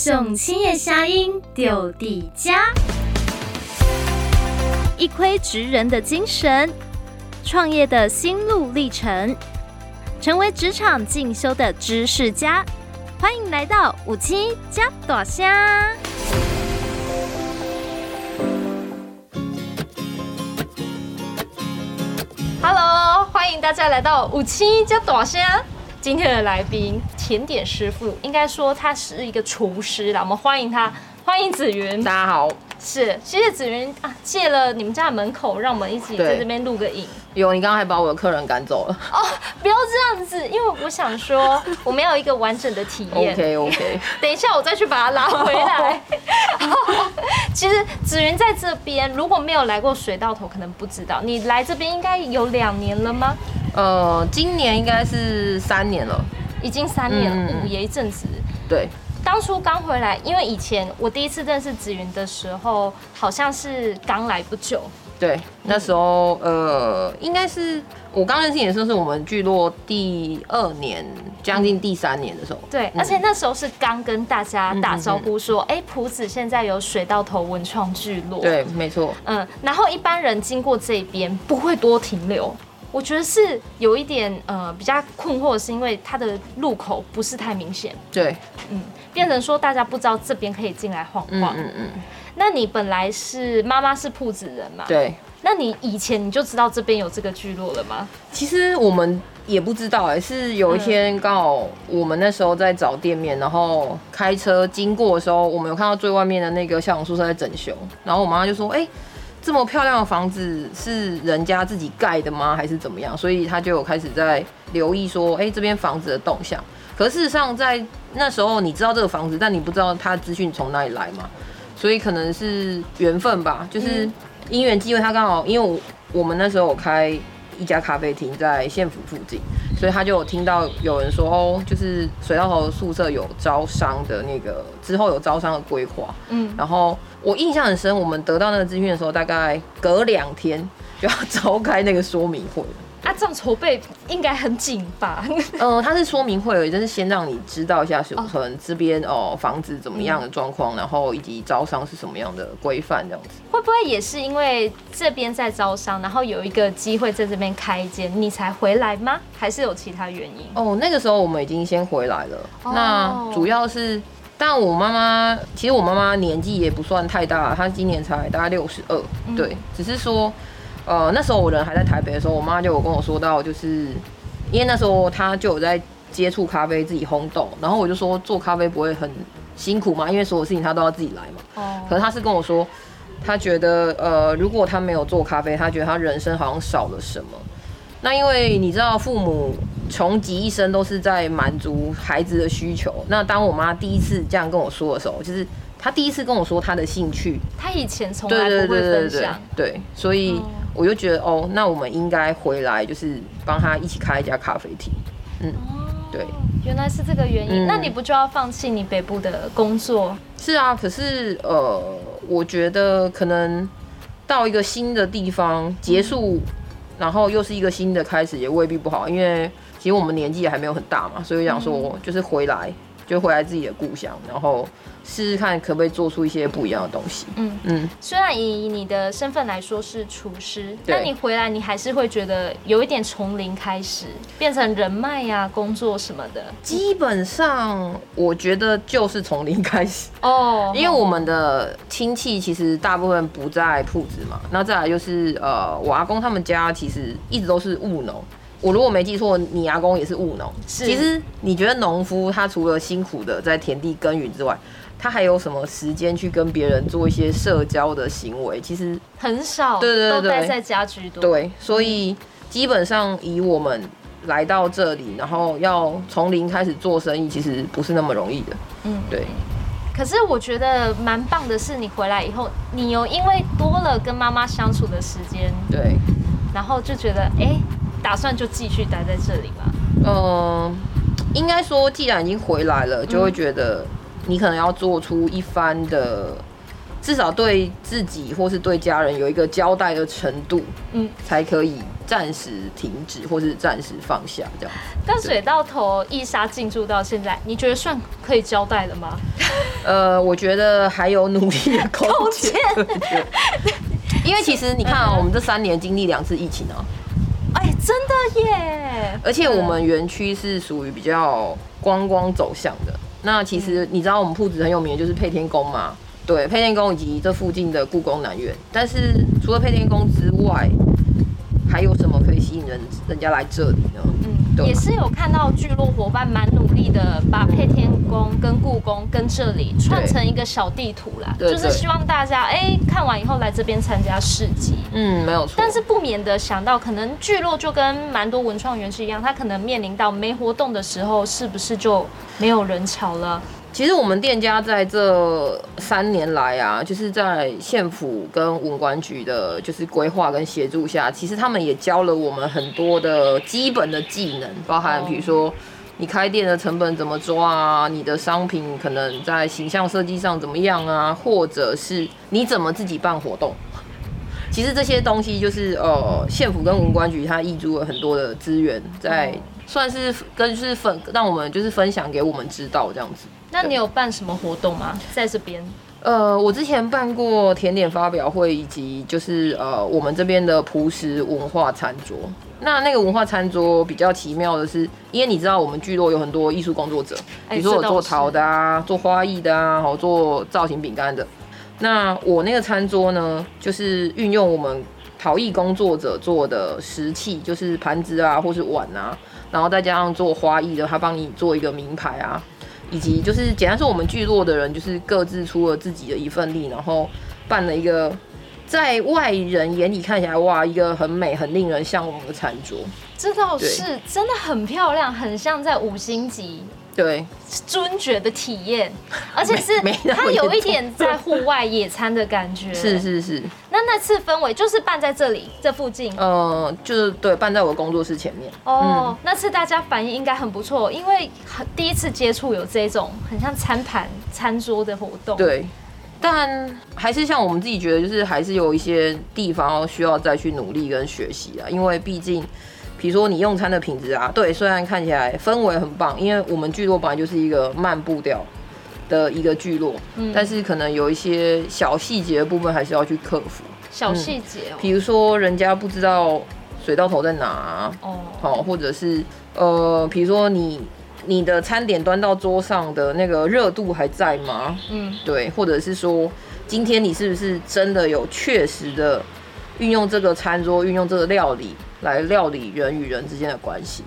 送青叶虾英丢底家，一窥职人的精神，创业的心路历程，成为职场进修的知识家。欢迎来到五七加大虾。Hello，欢迎大家来到五七加大虾。今天的来宾，甜点师傅，应该说他是一个厨师啦。我们欢迎他，欢迎子云。大家好，是谢谢子云啊，借了你们家的门口，让我们一起在这边录个影。有，你刚刚还把我的客人赶走了。哦，不要这样子，因为我想说，我们要有一个完整的体验。OK OK，等一下我再去把他拉回来。其实子云在这边，如果没有来过水稻头，可能不知道。你来这边应该有两年了吗？呃，今年应该是三年了，已经三年了，嗯嗯、也一阵子。对，当初刚回来，因为以前我第一次认识子云的时候，好像是刚来不久。对，那时候、嗯、呃，应该是我刚认识你的时候，是我们聚落第二年，将近第三年的时候。对，嗯、而且那时候是刚跟大家打招呼说，哎、嗯，朴子现在有水稻头文创聚落。对，没错。嗯，然后一般人经过这边不会多停留。我觉得是有一点呃比较困惑，是因为它的入口不是太明显。对，嗯，变成说大家不知道这边可以进来晃晃。嗯嗯，嗯。那你本来是妈妈是铺子人嘛？对。那你以前你就知道这边有这个聚落了吗？其实我们也不知道哎、欸，是有一天刚好我们那时候在找店面，然后开车经过的时候，我们有看到最外面的那个校长宿舍在整修，然后我妈妈就说：“哎、欸。”这么漂亮的房子是人家自己盖的吗？还是怎么样？所以他就有开始在留意说，哎，这边房子的动向。可事实上，在那时候你知道这个房子，但你不知道他的资讯从哪里来嘛？所以可能是缘分吧，就是因缘机会。他刚好因为我我们那时候有开一家咖啡厅在县府附近，所以他就有听到有人说，哦，就是水稻头宿舍有招商的那个之后有招商的规划，嗯，然后。我印象很深，我们得到那个资讯的时候，大概隔两天就要 召开那个说明会。啊，这样筹备应该很紧吧？嗯，它是说明会就是先让你知道一下，可能这边哦房子怎么样的状况，然后以及招商是什么样的规范这样子。会不会也是因为这边在招商，然后有一个机会在这边开一间，你才回来吗？还是有其他原因？哦，那个时候我们已经先回来了。那主要是。但我妈妈其实我妈妈年纪也不算太大，她今年才大概六十二，对，只是说，呃，那时候我人还在台北的时候，我妈就有跟我说到，就是因为那时候她就有在接触咖啡，自己烘豆，然后我就说做咖啡不会很辛苦嘛，因为所有事情她都要自己来嘛。哦。可是她是跟我说，她觉得呃，如果她没有做咖啡，她觉得她人生好像少了什么。那因为你知道父母。穷极一生都是在满足孩子的需求。那当我妈第一次这样跟我说的时候，就是她第一次跟我说她的兴趣。她以前从来不会分享。对，所以我就觉得哦，那我们应该回来，就是帮他一起开一家咖啡厅。嗯，对，原来是这个原因。那你不就要放弃你北部的工作？是啊，可是呃，我觉得可能到一个新的地方结束，然后又是一个新的开始，也未必不好，因为。其实我们年纪也还没有很大嘛，所以想说就是回来，就回来自己的故乡，然后试试看可不可以做出一些不一样的东西。嗯嗯。虽然以你的身份来说是厨师，但你回来你还是会觉得有一点从零开始，变成人脉呀、工作什么的。基本上我觉得就是从零开始哦，因为我们的亲戚其实大部分不在铺子嘛，那再来就是呃，我阿公他们家其实一直都是务农。我如果没记错，你阿公也是务农。是。其实你觉得农夫他除了辛苦的在田地耕耘之外，他还有什么时间去跟别人做一些社交的行为？其实很少。对对对，都待在家居多。对，所以基本上以我们来到这里，然后要从零开始做生意，其实不是那么容易的。嗯，对。可是我觉得蛮棒的是，你回来以后，你有因为多了跟妈妈相处的时间，对，然后就觉得哎。欸打算就继续待在这里吗？嗯，应该说，既然已经回来了，就会觉得你可能要做出一番的，至少对自己或是对家人有一个交代的程度，嗯，才可以暂时停止或是暂时放下这样。但水到头一沙进驻到现在，你觉得算可以交代了吗？呃，我觉得还有努力的空间。因为其实你看啊，我们这三年经历两次疫情啊，哎，真的耶！而且我们园区是属于比较观光走向的。那其实你知道我们铺子很有名的就是配天宫嘛？对，配天宫以及这附近的故宫南院。但是除了配天宫之外，还有什么可以吸引人人家来这里呢？也是有看到聚落伙伴蛮努力的，把配天宫跟故宫跟这里串成一个小地图啦，对就是希望大家哎、欸、看完以后来这边参加市集。嗯，没有错。但是不免的想到，可能聚落就跟蛮多文创园区一样，它可能面临到没活动的时候，是不是就没有人潮了？其实我们店家在这三年来啊，就是在县府跟文管局的，就是规划跟协助下，其实他们也教了我们很多的基本的技能，包含比如说你开店的成本怎么抓啊，你的商品可能在形象设计上怎么样啊，或者是你怎么自己办活动。其实这些东西就是呃，县府跟文管局他挹注了很多的资源，在算是跟是分让我们就是分享给我们知道这样子。那你有办什么活动吗？在这边？呃，我之前办过甜点发表会，以及就是呃我们这边的朴实文化餐桌。那那个文化餐桌比较奇妙的是，因为你知道我们聚落有很多艺术工作者，比如说我做陶的啊，做花艺的啊，好做造型饼干的。那我那个餐桌呢，就是运用我们陶艺工作者做的食器，就是盘子啊，或是碗啊，然后再加上做花艺的，他帮你做一个名牌啊。以及就是简单说，我们聚落的人就是各自出了自己的一份力，然后办了一个在外人眼里看起来哇，一个很美、很令人向往的餐桌。这倒是真的很漂亮，很像在五星级。对，尊爵的体验，而且是它有一点在户外野餐的感觉。是是是。那那次氛围就是办在这里这附近。呃，就是对，办在我工作室前面。哦，嗯、那次大家反应应该很不错，因为很第一次接触有这种很像餐盘、餐桌的活动。对，但还是像我们自己觉得，就是还是有一些地方需要再去努力跟学习啊，因为毕竟。比如说你用餐的品质啊，对，虽然看起来氛围很棒，因为我们聚落本来就是一个慢步调的一个聚落，嗯，但是可能有一些小细节的部分还是要去克服。小细节哦，比如说人家不知道水到头在哪啊，哦，好，或者是呃，比如说你你的餐点端到桌上的那个热度还在吗？嗯，对，或者是说今天你是不是真的有确实的运用这个餐桌，运用这个料理。来料理人与人之间的关系，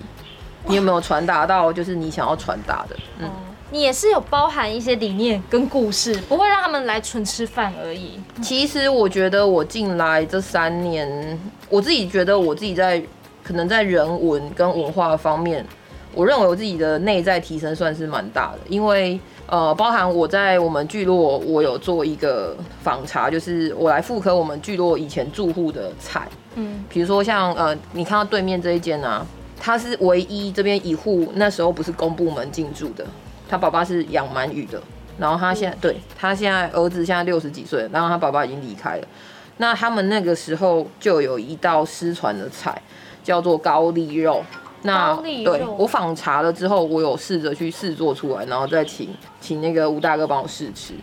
你有没有传达到就是你想要传达的？嗯，你也是有包含一些理念跟故事，不会让他们来纯吃饭而已。其实我觉得我进来这三年，我自己觉得我自己在可能在人文跟文化方面，我认为我自己的内在提升算是蛮大的，因为呃，包含我在我们聚落，我有做一个访查，就是我来复刻我们聚落以前住户的菜。嗯，比如说像呃，你看到对面这一间啊，他是唯一这边一户那时候不是公部门进驻的，他爸爸是养鳗鱼的，然后他现在对他现在儿子现在六十几岁，然后他爸爸已经离开了，那他们那个时候就有一道失传的菜叫做高丽肉，那对我访查了之后，我有试着去试做出来，然后再请请那个吴大哥帮我试吃，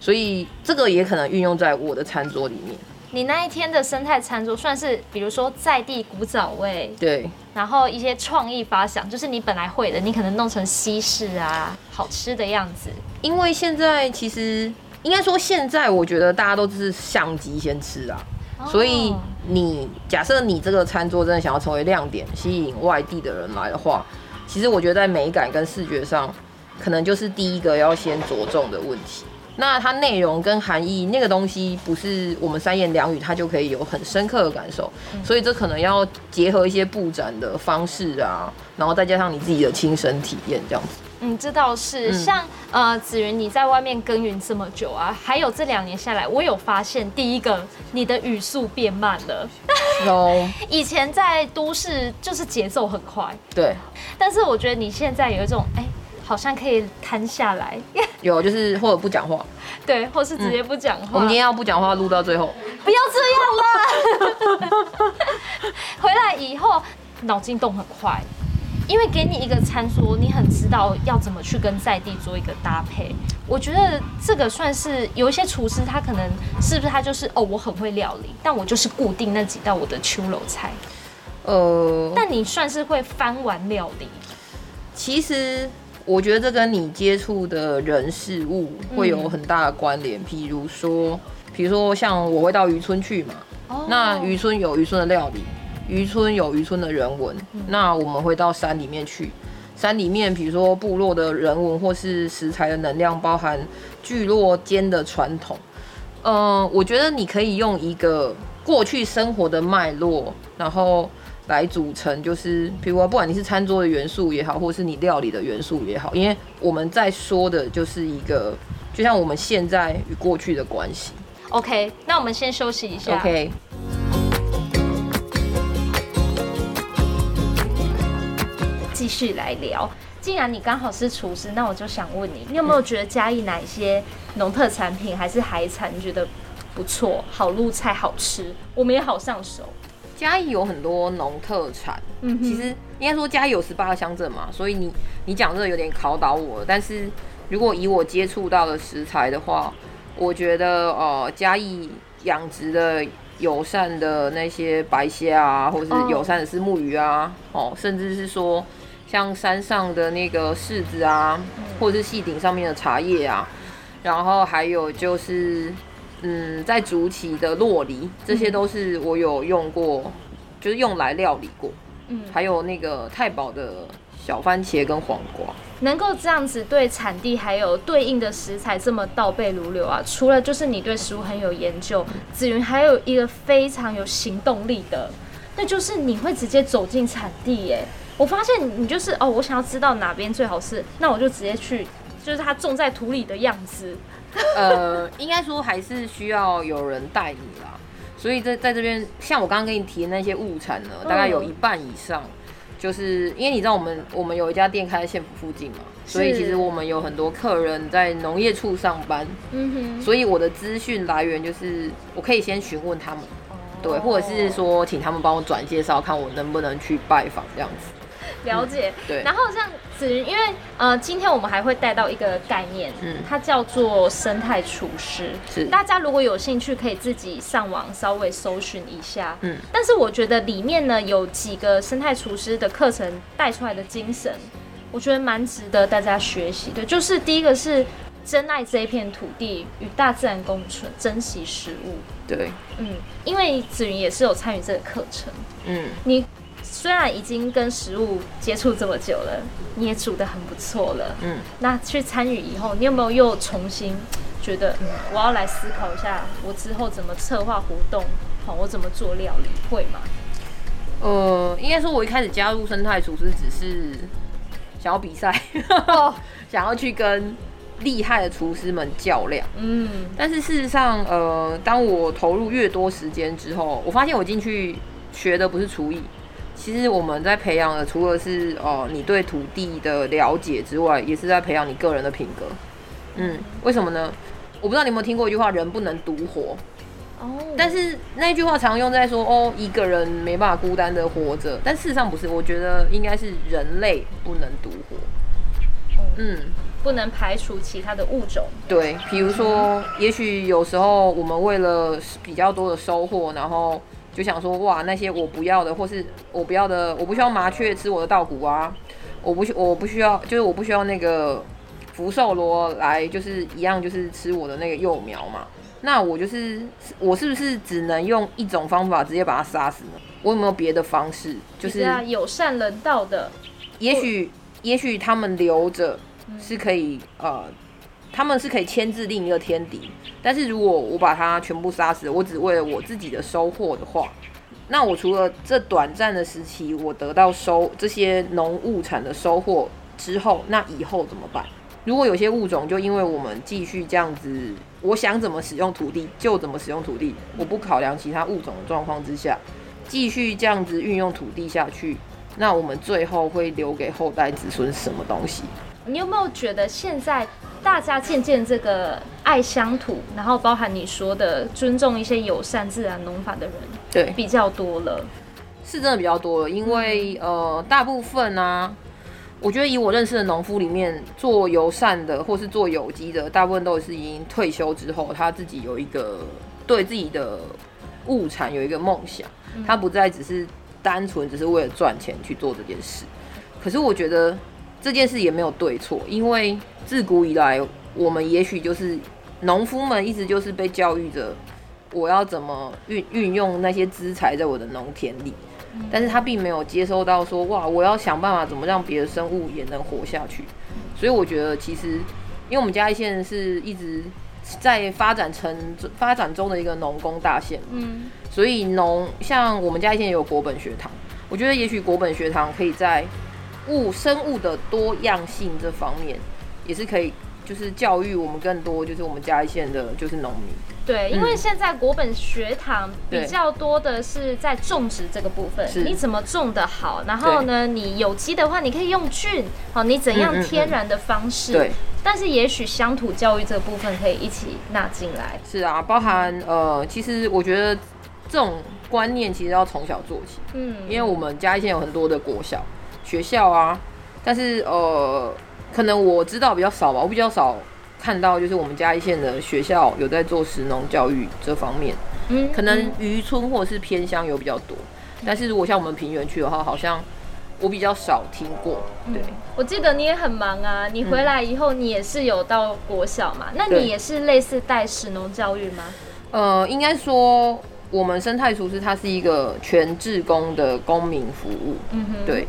所以这个也可能运用在我的餐桌里面。你那一天的生态餐桌算是，比如说在地古早味，对，然后一些创意发想，就是你本来会的，你可能弄成西式啊，好吃的样子。因为现在其实应该说，现在我觉得大家都是相机先吃啊，哦、所以你假设你这个餐桌真的想要成为亮点，吸引外地的人来的话，其实我觉得在美感跟视觉上，可能就是第一个要先着重的问题。那它内容跟含义那个东西，不是我们三言两语它就可以有很深刻的感受，所以这可能要结合一些布展的方式啊，然后再加上你自己的亲身体验这样子。嗯，这倒是。像呃子云你在外面耕耘这么久啊，还有这两年下来，我有发现第一个你的语速变慢了。有。以前在都市就是节奏很快。对。但是我觉得你现在有一种哎。好像可以摊下来，有就是或者不讲话，对，或是直接不讲话。嗯、我们今天要不讲话录到最后，不要这样啦！回来以后脑筋动很快，因为给你一个餐桌，你很知道要怎么去跟在地做一个搭配。我觉得这个算是有一些厨师，他可能是不是他就是哦，我很会料理，但我就是固定那几道我的秋楼菜。呃，但你算是会翻碗料理。其实我觉得这跟你接触的人事物会有很大的关联。譬、嗯、如说，比如说像我会到渔村去嘛，哦、那渔村有渔村的料理，渔村有渔村的人文、嗯，那我们会到山里面去。山里面，比如说部落的人文或是食材的能量，包含聚落间的传统。嗯，我觉得你可以用一个过去生活的脉络，然后来组成，就是比如说，不管你是餐桌的元素也好，或是你料理的元素也好，因为我们在说的就是一个，就像我们现在与过去的关系。OK，那我们先休息一下。OK。继续来聊。既然你刚好是厨师，那我就想问你，你有没有觉得嘉义哪一些农特产品还是海产，你觉得不错，好入菜，好吃，我们也好上手？嘉义有很多农特产，嗯，其实应该说嘉义有十八个乡镇嘛，所以你你讲这个有点考倒我。但是如果以我接触到的食材的话，我觉得呃嘉义养殖的友善的那些白虾啊，或者是友善的是木鱼啊，哦，甚至是说。像山上的那个柿子啊，或者是细顶上面的茶叶啊，然后还有就是，嗯，在竹崎的洛梨，这些都是我有用过，就是用来料理过。嗯，还有那个太保的小番茄跟黄瓜，能够这样子对产地还有对应的食材这么倒背如流啊！除了就是你对食物很有研究，子云还有一个非常有行动力的，那就是你会直接走进产地耶。我发现你就是哦，我想要知道哪边最好吃，那我就直接去，就是它种在土里的样子。呃，应该说还是需要有人带你啦。所以在在这边，像我刚刚跟你提的那些物产呢，大概有一半以上，就是因为你知道我们我们有一家店开在县府附近嘛，所以其实我们有很多客人在农业处上班。嗯哼。所以我的资讯来源就是我可以先询问他们，对，或者是说请他们帮我转介绍，看我能不能去拜访这样子。了解，嗯、对。然后像子云，因为呃，今天我们还会带到一个概念，嗯，它叫做生态厨师。是。大家如果有兴趣，可以自己上网稍微搜寻一下。嗯。但是我觉得里面呢，有几个生态厨师的课程带出来的精神，我觉得蛮值得大家学习的。就是第一个是珍爱这一片土地，与大自然共存，珍惜食物。对。嗯，因为子云也是有参与这个课程。嗯。你。虽然已经跟食物接触这么久了，你也煮得很不错了。嗯，那去参与以后，你有没有又重新觉得，嗯，我要来思考一下，我之后怎么策划活动？好，我怎么做料理？会吗？呃，应该说，我一开始加入生态厨师，只是想要比赛，哦，想要去跟厉害的厨师们较量。嗯，但是事实上，呃，当我投入越多时间之后，我发现我进去学的不是厨艺。其实我们在培养的，除了是哦、呃、你对土地的了解之外，也是在培养你个人的品格。嗯，为什么呢？我不知道你有没有听过一句话：“人不能独活。”哦。但是那句话常用在说哦，一个人没办法孤单的活着。但事实上不是，我觉得应该是人类不能独活。嗯，不能排除其他的物种。对，比如说，也许有时候我们为了比较多的收获，然后。就想说哇，那些我不要的，或是我不要的，我不需要麻雀吃我的稻谷啊，我不需我不需要，就是我不需要那个福寿螺来，就是一样，就是吃我的那个幼苗嘛。那我就是我是不是只能用一种方法直接把它杀死呢？我有没有别的方式？就是友善人道的。也许也许他们留着是可以呃。他们是可以牵制另一个天敌，但是如果我把它全部杀死，我只为了我自己的收获的话，那我除了这短暂的时期我得到收这些农物产的收获之后，那以后怎么办？如果有些物种就因为我们继续这样子，我想怎么使用土地就怎么使用土地，我不考量其他物种的状况之下，继续这样子运用土地下去，那我们最后会留给后代子孙什么东西？你有没有觉得现在？大家渐渐这个爱乡土，然后包含你说的尊重一些友善自然农法的人，对，比较多了，是真的比较多了。因为呃，大部分呢、啊，我觉得以我认识的农夫里面，做友善的或是做有机的，大部分都是已经退休之后，他自己有一个对自己的物产有一个梦想，他不再只是单纯只是为了赚钱去做这件事。可是我觉得这件事也没有对错，因为自古以来，我们也许就是农夫们一直就是被教育着，我要怎么运运用那些资财在我的农田里。但是他并没有接收到说，哇，我要想办法怎么让别的生物也能活下去。所以我觉得其实，因为我们嘉义县是一直在发展成发展中的一个农工大县，嗯，所以农像我们嘉义县也有国本学堂，我觉得也许国本学堂可以在物生物的多样性这方面也是可以。就是教育我们更多，就是我们嘉义县的，就是农民。对，因为现在国本学堂比较多的是在种植这个部分，你怎么种的好？然后呢，你有机的话，你可以用菌，好，你怎样天然的方式？对。但是也许乡土教育这个部分可以一起纳进来。是啊，包含呃，其实我觉得这种观念其实要从小做起。嗯。因为我们嘉义县有很多的国小、学校啊，但是呃。可能我知道比较少吧，我比较少看到，就是我们嘉义县的学校有在做食农教育这方面。嗯，可能渔村或者是偏乡有比较多，但是如果像我们平原区的话，好像我比较少听过。对，我记得你也很忙啊，你回来以后你也是有到国小嘛？那你也是类似带食农教育吗？呃，应该说我们生态厨师它是一个全职工的公民服务。嗯哼，对，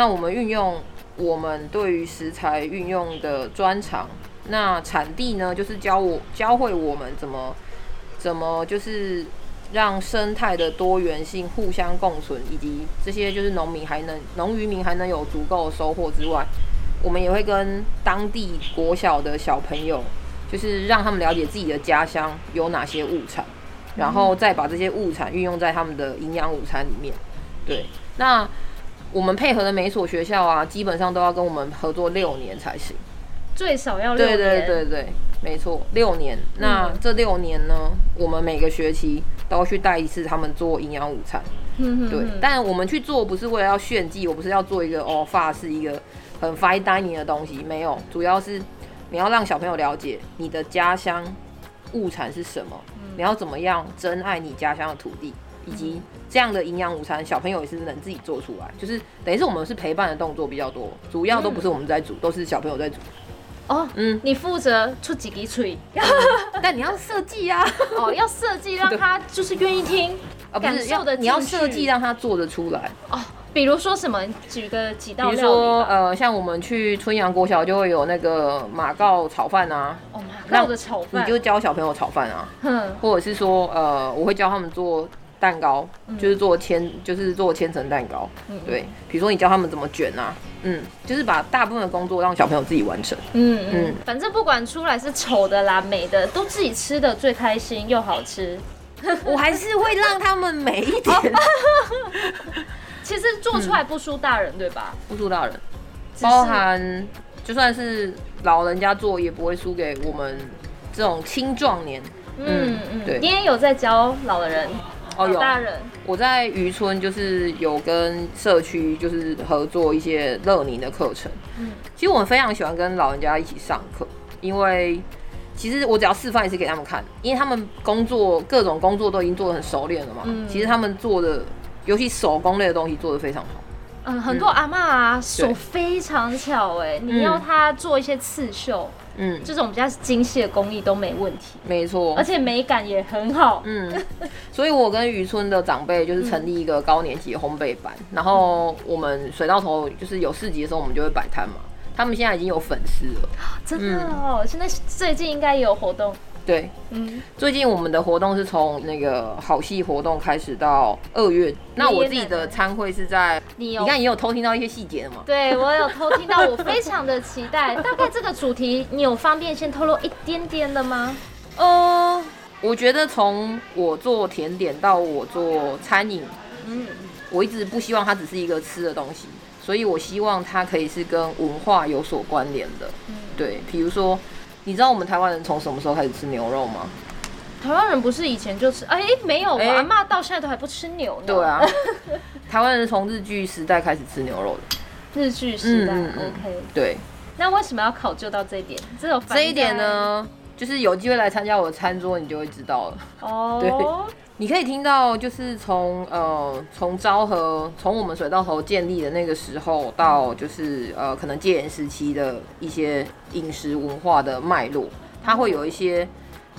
那我们运用。我们对于食材运用的专长，那产地呢，就是教我教会我们怎么怎么就是让生态的多元性互相共存，以及这些就是农民还能农渔民还能有足够的收获之外，我们也会跟当地国小的小朋友，就是让他们了解自己的家乡有哪些物产，然后再把这些物产运用在他们的营养午餐里面。对，那。我们配合的每所学校啊，基本上都要跟我们合作六年才行，最少要六年。对对对对，没错，六年。那这六年呢，我们每个学期都要去带一次他们做营养午餐。嗯对。但我们去做不是为了要炫技，我不是要做一个哦发是一个很 fine dining 的东西，没有，主要是你要让小朋友了解你的家乡物产是什么，你要怎么样珍爱你家乡的土地。以及这样的营养午餐，小朋友也是能自己做出来，就是等于是我们是陪伴的动作比较多，主要都不是我们在煮，都是小朋友在煮。哦，嗯，你负责出几滴水，但你要设计啊，哦，要设计让他就是愿意听，感受的，你要设计让他做得出来。哦，比如说什么？举个几道料。比如说，呃，像我们去春阳国小就会有那个马告炒饭啊，哦，马告的炒饭，你就教小朋友炒饭啊，嗯，或者是说，呃，我会教他们做。蛋糕就是做千，就是做千层蛋糕。嗯，对，比如说你教他们怎么卷啊，嗯，就是把大部分的工作让小朋友自己完成。嗯嗯，反正不管出来是丑的啦、美的，都自己吃的最开心又好吃。我还是会让他们美一点。其实做出来不输大人，对吧？不输大人，包含就算是老人家做，也不会输给我们这种青壮年。嗯嗯，对。你也有在教老的人。哦，有。我在渔村就是有跟社区就是合作一些乐龄的课程。嗯，其实我们非常喜欢跟老人家一起上课，因为其实我只要示范一次给他们看，因为他们工作各种工作都已经做得很熟练了嘛。嗯，其实他们做的，尤其手工类的东西做得非常好。嗯，很多阿嬷啊手非常巧哎，你要她做一些刺绣。嗯，这种比较精细的工艺都没问题，没错，而且美感也很好。嗯，所以我跟渔村的长辈就是成立一个高年级的烘焙班，嗯、然后我们水到头就是有市集的时候，我们就会摆摊嘛。他们现在已经有粉丝了，真的哦！嗯、现在最近应该也有活动。对，嗯，最近我们的活动是从那个好戏活动开始到二月，那我自己的参会是在，你有，你看你有偷听到一些细节的吗？对，我有偷听到，我非常的期待。大概这个主题，你有方便先透露一点点的吗？呃，我觉得从我做甜点到我做餐饮，嗯，我一直不希望它只是一个吃的东西，所以我希望它可以是跟文化有所关联的，嗯，对，比如说。你知道我们台湾人从什么时候开始吃牛肉吗？台湾人不是以前就吃？哎、欸，没有，我阿嬷到现在都还不吃牛呢。对啊，台湾人从日剧时代开始吃牛肉的。日剧时代、嗯、，OK，对。那为什么要考究到这一点？这种这一点呢，就是有机会来参加我的餐桌，你就会知道了。哦，对，你可以听到，就是从呃从昭和，从我们水稻头建立的那个时候，到就是呃可能戒严时期的一些饮食文化的脉络，它会有一些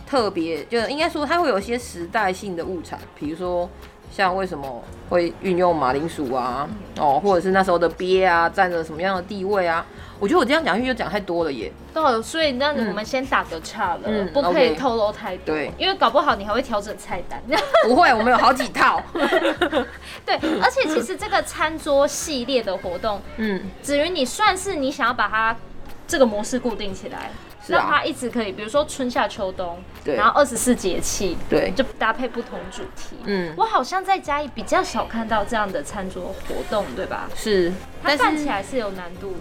特别，就应该说它会有一些时代性的物产，比如说。像为什么会运用马铃薯啊，哦，或者是那时候的鳖啊，占着什么样的地位啊？我觉得我这样讲下去就讲太多了耶。对，所以那我们先打个岔了，嗯、不可以透露太多。对，因为搞不好你还会调整菜单。不会，我们有好几套。对，而且其实这个餐桌系列的活动，嗯，子云你算是你想要把它这个模式固定起来。让它一直可以，比如说春夏秋冬，对，然后二十四节气，对，就搭配不同主题。嗯，我好像在家里比较少看到这样的餐桌活动，对吧？是，它办起来是有难度。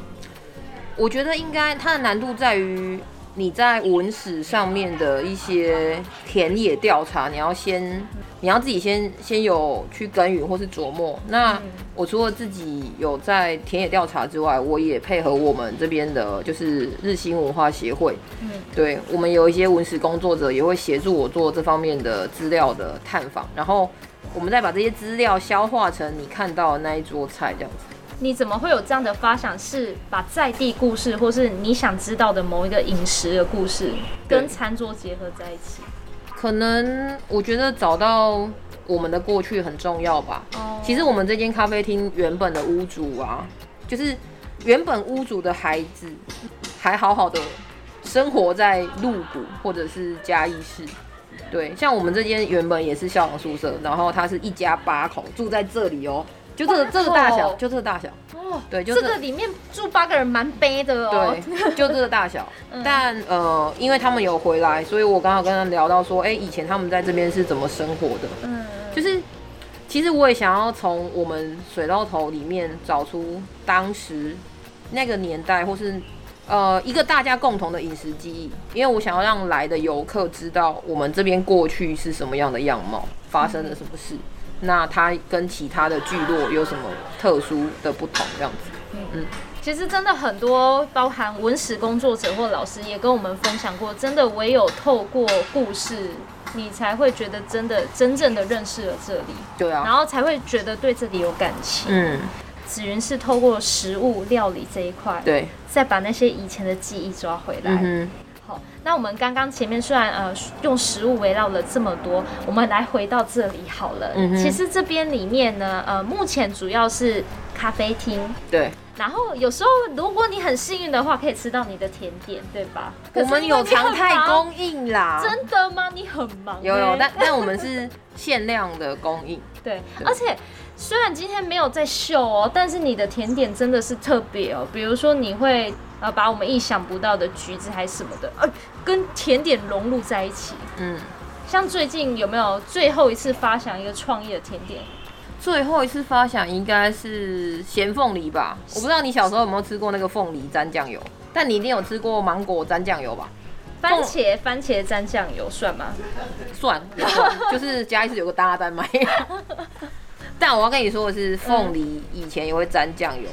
我觉得应该它的难度在于。你在文史上面的一些田野调查，你要先，你要自己先先有去耕耘或是琢磨。那我除了自己有在田野调查之外，我也配合我们这边的，就是日新文化协会。嗯，对，我们有一些文史工作者也会协助我做这方面的资料的探访，然后我们再把这些资料消化成你看到的那一桌菜这样子。你怎么会有这样的发想？是把在地故事，或是你想知道的某一个饮食的故事，跟餐桌结合在一起？可能我觉得找到我们的过去很重要吧。哦，其实我们这间咖啡厅原本的屋主啊，就是原本屋主的孩子，还好好的生活在鹿谷或者是嘉义市。对，像我们这间原本也是校长宿舍，然后他是一家八口住在这里哦。就这个这个大小，就这个大小哦。对，就这个里面住八个人，蛮悲的哦。对，就这个大小。但呃，因为他们有回来，所以我刚好跟他聊到说，哎，以前他们在这边是怎么生活的？嗯，就是其实我也想要从我们水道头里面找出当时那个年代，或是呃一个大家共同的饮食记忆，因为我想要让来的游客知道我们这边过去是什么样的样貌，发生了什么事。那它跟其他的聚落有什么特殊的不同？这样子，嗯。嗯，其实真的很多，包含文史工作者或老师也跟我们分享过，真的唯有透过故事，你才会觉得真的真正的认识了这里，对啊，然后才会觉得对这里有感情。嗯，紫云是透过食物料理这一块，对，再把那些以前的记忆抓回来。嗯那我们刚刚前面虽然呃用食物围绕了这么多，我们来回到这里好了。嗯哼。其实这边里面呢，呃，目前主要是咖啡厅。对。然后有时候如果你很幸运的话，可以吃到你的甜点，对吧？我们有常态供应啦。真的吗？你很忙。有有，但但我们是限量的供应。对，对。而且虽然今天没有在秀哦，但是你的甜点真的是特别哦。比如说你会。呃，把我们意想不到的橘子还是什么的，呃，跟甜点融入在一起。嗯，像最近有没有最后一次发想一个创意的甜点？最后一次发想应该是咸凤梨吧？我不知道你小时候有没有吃过那个凤梨沾酱油，但你一定有吃过芒果沾酱油吧？番茄番茄沾酱油算吗？算，就是加一次有个大家在卖。但我要跟你说的是，凤梨以前也会沾酱油。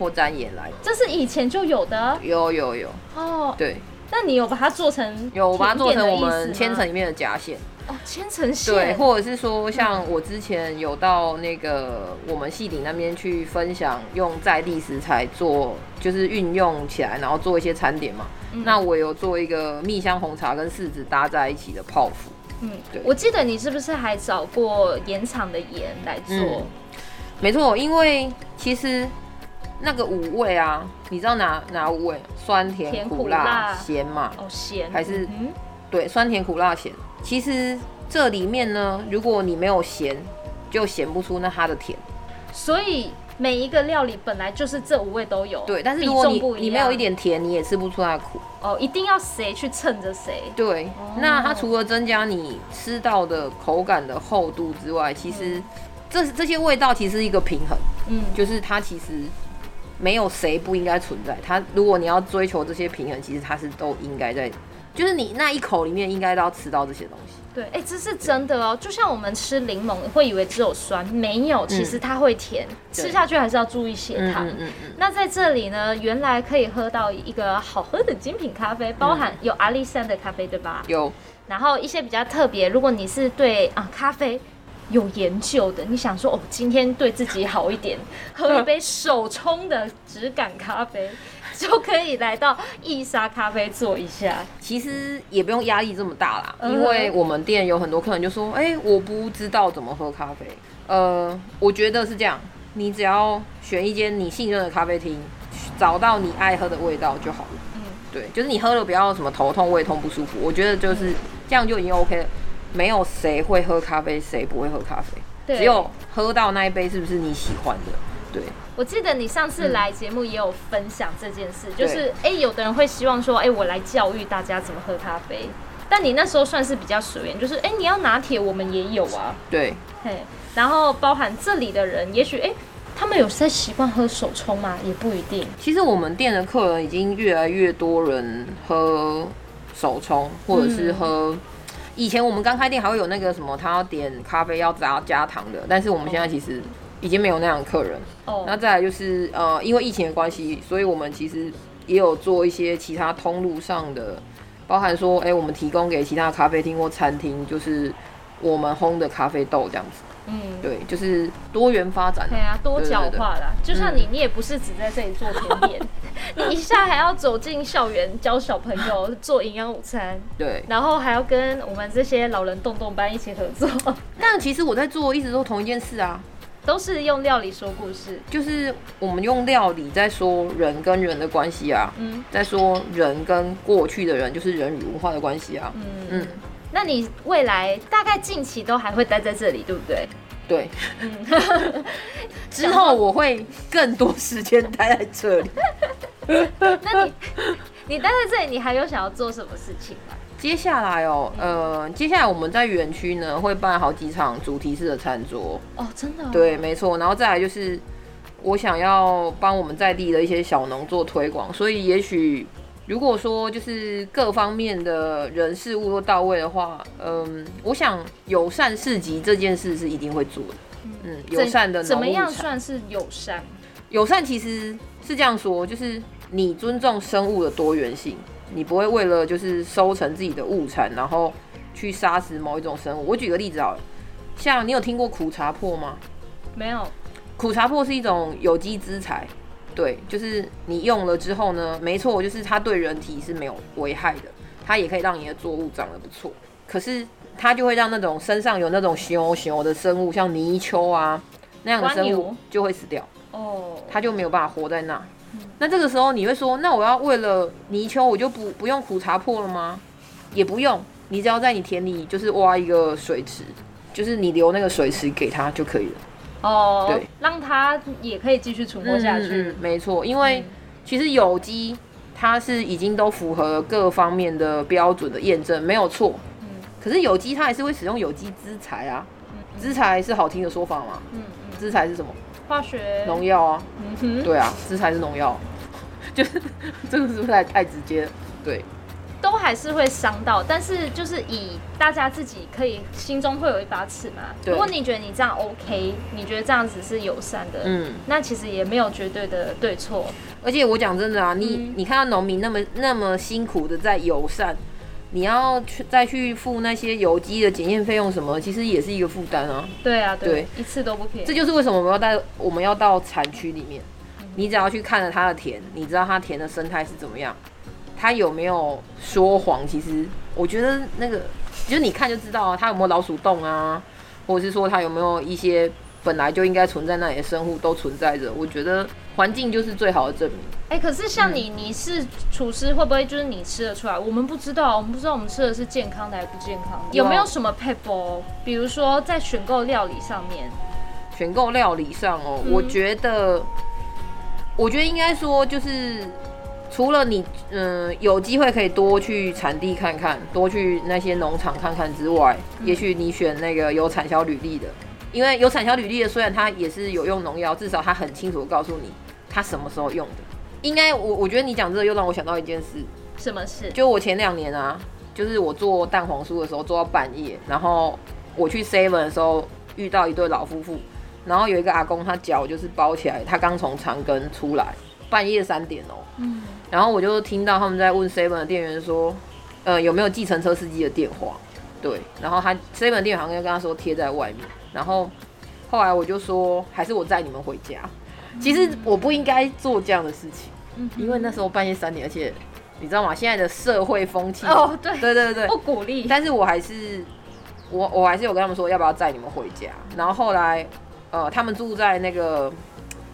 或沾盐来，这是以前就有的。有有有哦，对。那你有把它做成？有，我把它做成我们千层里面的夹馅。哦，千层馅。对，或者是说，像我之前有到那个我们汐顶那边去分享，用在地食材做，就是运用起来，然后做一些餐点嘛。嗯、那我有做一个蜜香红茶跟柿子搭在一起的泡芙。嗯，对。我记得你是不是还找过盐场的盐来做？嗯、没错，因为其实。那个五味啊，你知道哪哪五味？酸甜苦辣咸嘛？哦，咸还是、嗯、对酸甜苦辣咸？其实这里面呢，如果你没有咸，就咸不出那它的甜。所以每一个料理本来就是这五味都有。对，但是如果你你没有一点甜，你也吃不出它的苦。哦，一定要谁去衬着谁。对，哦、那它除了增加你吃到的口感的厚度之外，其实这这些味道其实是一个平衡。嗯，就是它其实。没有谁不应该存在。它，如果你要追求这些平衡，其实它是都应该在，就是你那一口里面应该都要吃到这些东西。对，哎、欸，这是真的哦。就像我们吃柠檬，会以为只有酸，没有，其实它会甜，嗯、吃下去还是要注意血糖。嗯嗯嗯。那在这里呢，原来可以喝到一个好喝的精品咖啡，包含有阿里山的咖啡，对吧？有。然后一些比较特别，如果你是对啊咖啡有研究的，你想说哦，今天对自己好一点，喝一杯手冲的质感咖啡。就可以来到易沙咖啡坐一下，其实也不用压力这么大啦，因为我们店有很多客人就说，哎、欸，我不知道怎么喝咖啡。呃，我觉得是这样，你只要选一间你信任的咖啡厅，找到你爱喝的味道就好了。嗯，对，就是你喝了不要什么头痛、胃痛不舒服，我觉得就是这样就已经 OK 了。没有谁会喝咖啡，谁不会喝咖啡，只有喝到那一杯是不是你喜欢的。对，我记得你上次来节目也有分享这件事，嗯、就是哎、欸，有的人会希望说，哎、欸，我来教育大家怎么喝咖啡，但你那时候算是比较随缘，就是哎、欸，你要拿铁，我们也有啊。对，嘿，然后包含这里的人，也许哎、欸，他们有在习惯喝手冲吗？也不一定。其实我们店的客人已经越来越多人喝手冲，或者是喝。嗯、以前我们刚开店还会有那个什么，他要点咖啡要加加糖的，但是我们现在其实。已经没有那样的客人。哦，那再来就是呃，因为疫情的关系，所以我们其实也有做一些其他通路上的，包含说，哎、欸，我们提供给其他咖啡厅或餐厅，就是我们烘的咖啡豆这样子。嗯，对，就是多元发展。对啊，多角化啦。就像你，你也不是只在这里做甜点，嗯、你一下还要走进校园教小朋友 做营养午餐。对，然后还要跟我们这些老人动动班一起合作。但其实我在做一直都同一件事啊。都是用料理说故事，就是我们用料理在说人跟人的关系啊，嗯，在说人跟过去的人，就是人与文化的关系啊，嗯嗯。那你未来大概近期都还会待在这里，对不对？对，嗯。之后我会更多时间待在这里。那你你待在这里，你还有想要做什么事情吗？接下来哦，呃，接下来我们在园区呢会办好几场主题式的餐桌哦，真的、哦？对，没错。然后再来就是我想要帮我们在地的一些小农做推广，所以也许如果说就是各方面的人事物都到位的话，嗯，我想友善市集这件事是一定会做的。嗯，友善的怎么样算是友善？友善其实是这样说，就是你尊重生物的多元性。你不会为了就是收成自己的物产，然后去杀死某一种生物。我举个例子好了，像你有听过苦茶粕吗？没有。苦茶粕是一种有机资材，对，就是你用了之后呢，没错，就是它对人体是没有危害的，它也可以让你的作物长得不错。可是它就会让那种身上有那种熊熊的生物，像泥鳅啊那样的生物就会死掉。哦，它就没有办法活在那。那这个时候你会说，那我要为了泥鳅，我就不不用苦茶破了吗？也不用，你只要在你田里就是挖一个水池，就是你留那个水池给他就可以了。哦，对，让它也可以继续存活下去。嗯嗯、没错，因为其实有机它是已经都符合各方面的标准的验证，没有错。嗯。可是有机它还是会使用有机资材啊。资材是好听的说法吗？嗯嗯。资材是什么？化学农药啊，嗯哼，对啊，这才是农药，就是这个是不是太太直接？对，都还是会伤到，但是就是以大家自己可以心中会有一把尺嘛。对，如果你觉得你这样 OK，你觉得这样子是友善的，嗯，那其实也没有绝对的对错。而且我讲真的啊，你、嗯、你看到农民那么那么辛苦的在友善。你要去再去付那些有机的检验费用什么，其实也是一个负担啊。对啊，对，对，一次都不便宜。这就是为什么我们要带我们要到产区里面，你只要去看了它的田，你知道它田的生态是怎么样，它有没有说谎？其实我觉得那个，就是你看就知道啊，它有没有老鼠洞啊，或者是说它有没有一些。本来就应该存在那里的生物都存在着，我觉得环境就是最好的证明。哎、欸，可是像你，你是厨师，会不会就是你吃得出来？我们不知道，我们不知道我们吃的是健康的还是不健康的。有没有什么撇步？比如说在选购料理上面，选购料理上哦，嗯、我觉得，我觉得应该说就是，除了你嗯有机会可以多去产地看看，多去那些农场看看之外，嗯、也许你选那个有产销履历的。因为有产销履历的，虽然它也是有用农药，至少它很清楚的告诉你它什么时候用的。应该我我觉得你讲这个又让我想到一件事，什么事？就我前两年啊，就是我做蛋黄酥的时候做到半夜，然后我去 seven 的时候遇到一对老夫妇，然后有一个阿公他脚就是包起来，他刚从长庚出来，半夜三点哦、喔，嗯，然后我就听到他们在问 seven 的店员说，呃有没有计程车司机的电话，对，然后他 seven 店员好像就跟他说贴在外面，然后后来我就说还是我载你们回家，其实我不应该做这样的事情，因为那时候半夜三点，而且。你知道吗？现在的社会风气哦，对对对对，不鼓励。但是我还是我我还是有跟他们说，要不要载你们回家。然后后来，呃，他们住在那个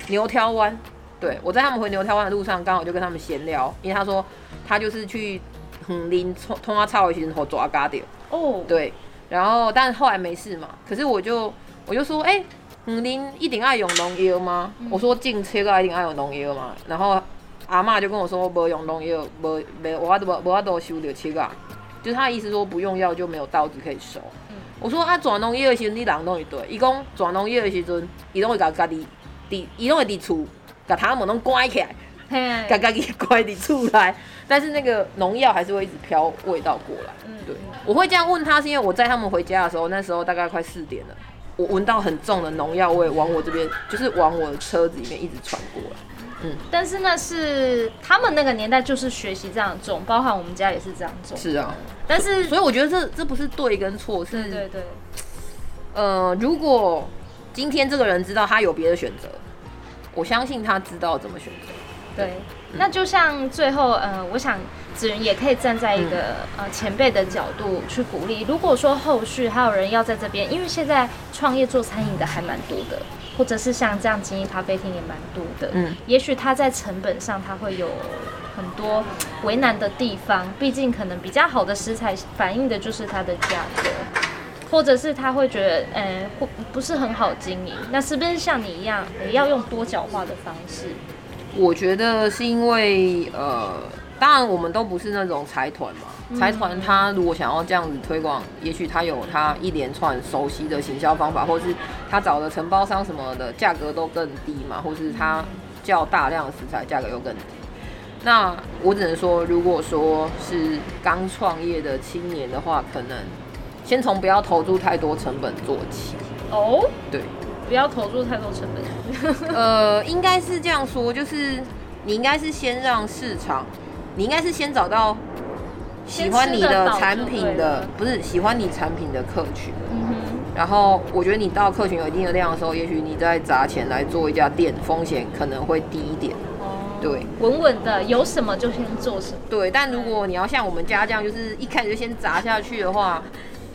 牛挑湾，对，我在他们回牛挑湾的路上，刚好就跟他们闲聊，因为他说他就是去横林冲通阿超一些和抓嘎掉哦，对。然后但是后来没事嘛，可是我就我就说，哎、欸，横林一定爱用农药吗？嗯、我说进车个一定爱用农药吗？然后。阿妈就跟我说，无用农药，无没我都无我都收着切啊，就是他的意思说不用药就没有刀子可以收。嗯、我说啊，转农药的时阵你人拢会对，伊讲转农药的时阵，伊拢会甲家己伫，伊拢会伫厝，甲他们拢关起来，甲家己关伫厝内。但是那个农药还是会一直飘味道过来。嗯、对，我会这样问他，是因为我在他们回家的时候，那时候大概快四点了，我闻到很重的农药味往我这边，就是往我的车子里面一直传过来。嗯，但是那是他们那个年代就是学习这样种，包含我们家也是这样种。是啊，但是所以我觉得这这不是对跟错，是对对对。呃，如果今天这个人知道他有别的选择，我相信他知道怎么选择。对，嗯、那就像最后，呃，我想子云也可以站在一个、嗯、呃前辈的角度去鼓励。如果说后续还有人要在这边，因为现在创业做餐饮的还蛮多的。或者是像这样经营咖啡厅也蛮多的，嗯，也许他在成本上他会有很多为难的地方，毕竟可能比较好的食材反映的就是它的价格，或者是他会觉得，呃，不不是很好经营，那是不是像你一样也要用多角化的方式？我觉得是因为，呃，当然我们都不是那种财团嘛。财团他如果想要这样子推广，也许他有他一连串熟悉的行销方法，或是他找的承包商什么的价格都更低嘛，或是他叫大量的食材价格又更低。那我只能说，如果说是刚创业的青年的话，可能先从不要投入太多成本做起。哦，对，不要投入太多成本。呃，应该是这样说，就是你应该是先让市场，你应该是先找到。喜欢你的产品的不是喜欢你产品的客群，嗯哼。然后我觉得你到客群有一定的量的时候，也许你再砸钱来做一家店，风险可能会低一点。哦，对，稳稳的，有什么就先做什么。对，但如果你要像我们家这样，就是一开始就先砸下去的话，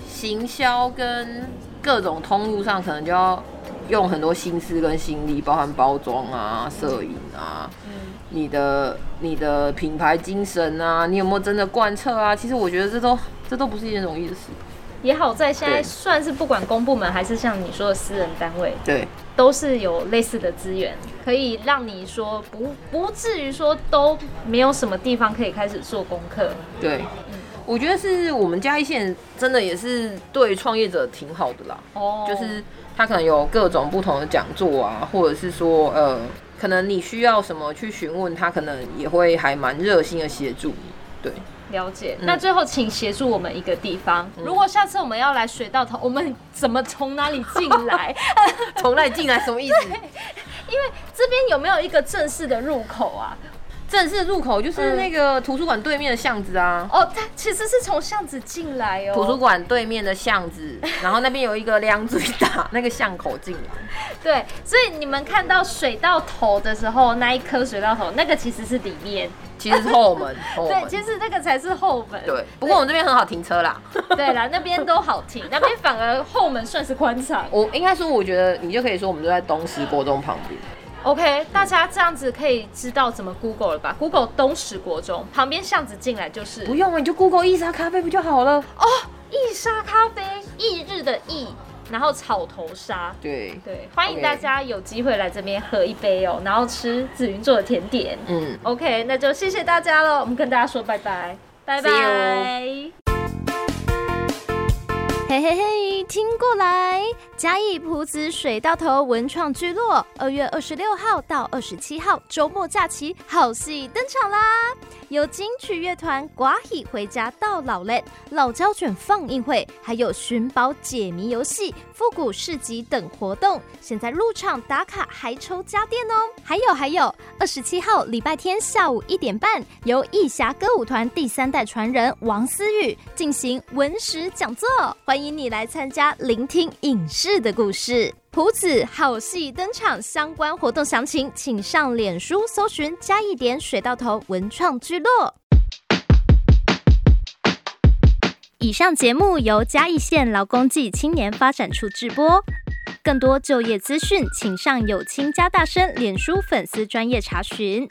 行销跟各种通路上可能就要用很多心思跟心力，包含包装啊、摄影啊。你的你的品牌精神啊，你有没有真的贯彻啊？其实我觉得这都这都不是一件容易的事。也好在现在算是不管公部门还是像你说的私人单位，对，都是有类似的资源，可以让你说不不至于说都没有什么地方可以开始做功课。对，嗯，我觉得是我们嘉义县真的也是对创业者挺好的啦。哦，就是他可能有各种不同的讲座啊，或者是说呃。可能你需要什么去询问他，可能也会还蛮热心的协助你。对，了解。嗯、那最后，请协助我们一个地方。嗯、如果下次我们要来水道头，我们怎么从哪里进来？从哪里进来什么意思？因为这边有没有一个正式的入口啊？正式入口就是那个图书馆对面的巷子啊。哦，它其实是从巷子进来哦。图书馆对面的巷子，然后那边有一个梁最大那个巷口进来。对，所以你们看到水到头的时候，那一颗水到头，那个其实是里面，其实是后门。后门对，其实那个才是后门。对，不过我们这边很好停车啦。对啦，那边都好停，那边反而后门算是宽敞。我应该说，我觉得你就可以说，我们都在东石国中旁边。OK，大家这样子可以知道怎么 Google 了吧？Google 东石国中旁边巷子进来就是。不用了，你就 Google 义沙咖啡不就好了？哦，义沙咖啡，翌日的翌，然后草头沙。对对，欢迎大家有机会来这边喝一杯哦，然后吃紫云做的甜点。嗯，OK，那就谢谢大家了，我们跟大家说拜拜，拜拜。嘿嘿嘿。听过来，嘉义埔子水到头文创聚落，二月二十六号到二十七号周末假期，好戏登场啦！有金曲乐团寡喜回家到老嘞，老胶卷放映会，还有寻宝解谜游戏、复古市集等活动。现在入场打卡还抽家电哦！还有还有，二十七号礼拜天下午一点半，由义侠歌舞团第三代传人王思雨进行文史讲座，欢迎你来参加，聆听影视的故事。谱子好戏登场，相关活动详情请上脸书搜寻加一点水到头文创聚落。以上节目由嘉义县劳工暨青年发展处直播，更多就业资讯，请上有青家大声脸书粉丝专业查询。